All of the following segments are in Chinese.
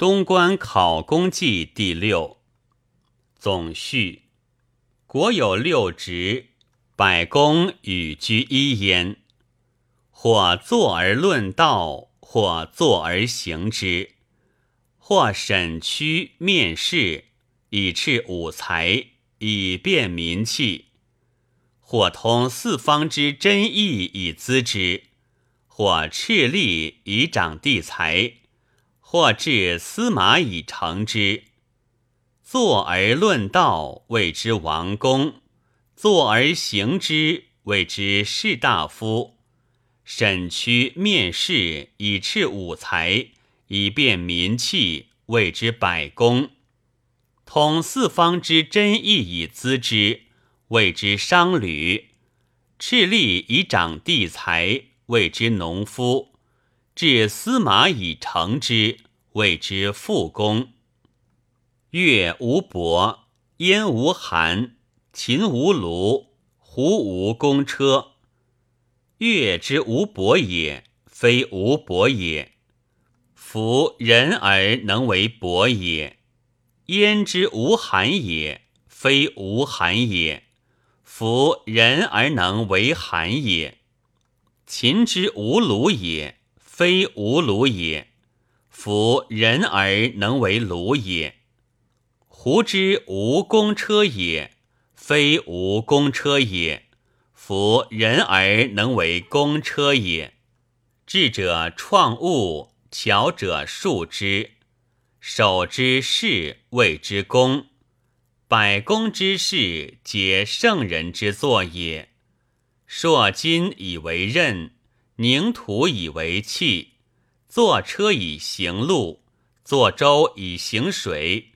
东关考功记第六。总序。国有六职，百工与居一焉。或坐而论道，或坐而行之；或审区面试，以斥五才，以辨民气；或通四方之真意，以资之；或斥力，以长地财；或治司马，以成之。坐而论道，谓之王公；坐而行之，谓之士大夫。审区面试，以斥武才，以辨民气，谓之百工。统四方之真义，以资之，谓之商旅。敕吏以长地财，谓之农夫。至司马以成之，谓之复公。越无伯，燕无韩，秦无卢，胡无公车。越之无伯也，非无伯也。夫人而能为伯也。燕之无韩也，非无韩也。夫人而能为韩也。秦之无鲁也，非无鲁也。夫人而能为鲁也。胡之无公车也，非无公车也。夫人而能为公车也。智者创物，巧者述之。守之事，谓之功。百公之事，皆圣人之作也。硕金以为刃，凝土以为器。坐车以行路，坐舟以行水，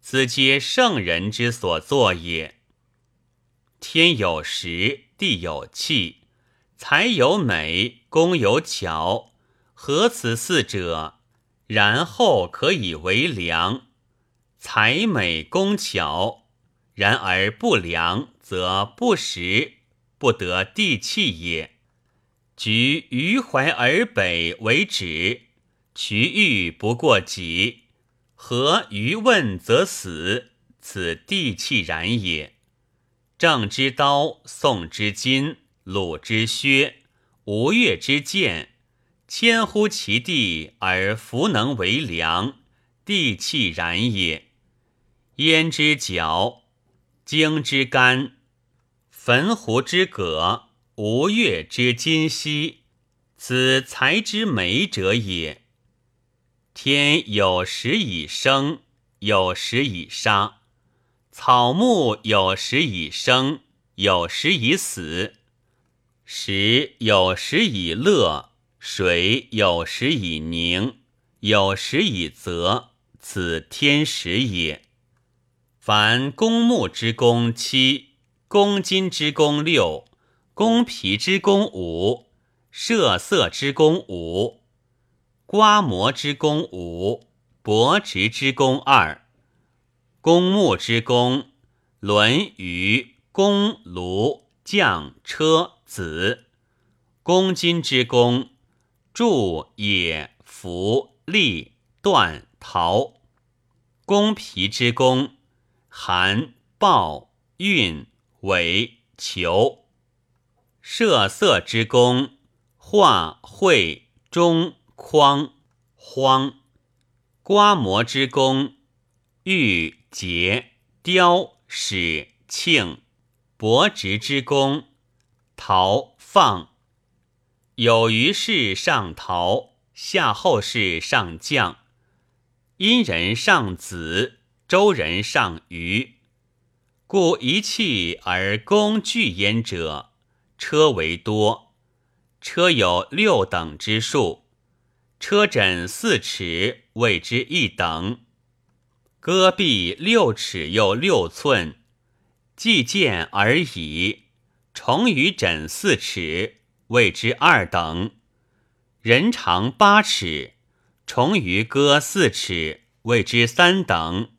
此皆圣人之所作也。天有时。地有气，才有美，工有巧，合此四者，然后可以为良。才美工巧，然而不良，则不实，不得地气也。举于淮而北为止，渠玉不过己，何于问则死，此地气然也。郑之刀，宋之金，鲁之薛，吴越之剑，千乎其地而弗能为良，地气然也。燕之角，荆之干，汾湖之葛，吴越之今夕，此才之美者也。天有时以生，有时以杀。草木有时以生，有时以死；时有时以乐，水有时以凝，有时以泽。此天时也。凡公木之功七，公金之功六，公皮之功五，射色之功五，刮磨之功五，帛植之功二。公木之功，轮舆、弓炉、将车子；公金之功，铸冶、服立断陶；公皮之功，含暴运尾裘；设色之功，画绘中匡荒；刮磨之功，玉。节雕史庆薄植之功，陶放有余事上陶，夏后氏上将，殷人上子，周人上虞。故一气而工具焉者，车为多。车有六等之数，车枕四尺，谓之一等。戈壁六尺又六寸，计见而已。重于枕四尺，谓之二等。人长八尺，重于戈四尺，谓之三等。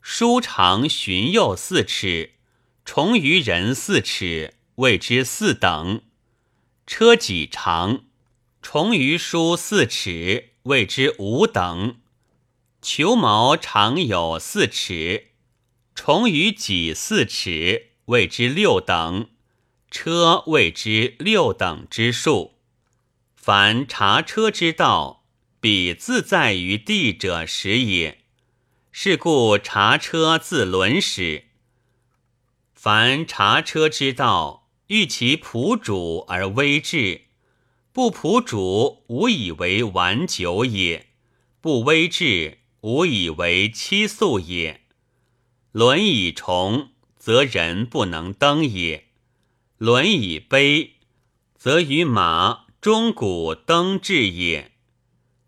书长循右四尺，重于人四尺，谓之四等。车己长，重于书四尺，谓之五等。球毛长有四尺，虫于己四尺，谓之六等。车谓之六等之数。凡察车之道，彼自在于地者时也。是故察车自轮始。凡察车之道，欲其仆主而威至，不仆主，无以为玩久也；不威至，无以为期速也。轮以重，则人不能登也；轮以卑，则于马中鼓登至也。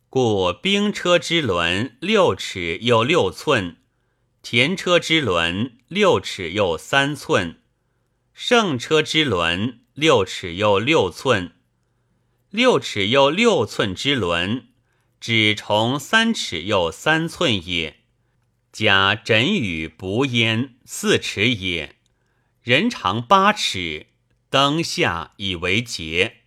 故兵车之轮六尺又六寸，田车之轮六尺又三寸，圣车之轮六尺又六寸。六尺又六寸之轮，只重三尺又三寸也。加枕与不焉四尺也。人长八尺，灯下以为节。